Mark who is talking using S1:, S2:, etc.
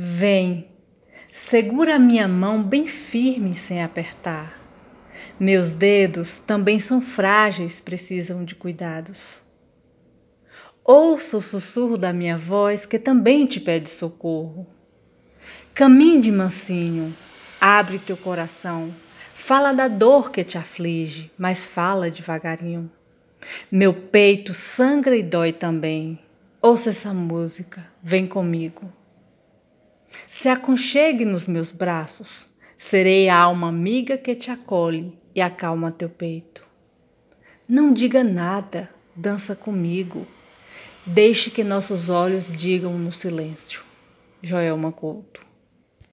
S1: Vem, segura minha mão bem firme sem apertar. Meus dedos também são frágeis, precisam de cuidados. Ouça o sussurro da minha voz que também te pede socorro. Caminhe de mansinho, abre teu coração, fala da dor que te aflige, mas fala devagarinho. Meu peito sangra e dói também. Ouça essa música, vem comigo. Se aconchegue nos meus braços, serei a alma amiga que te acolhe e acalma teu peito. Não diga nada, dança comigo Deixe que nossos olhos digam no silêncio. Joelma Couto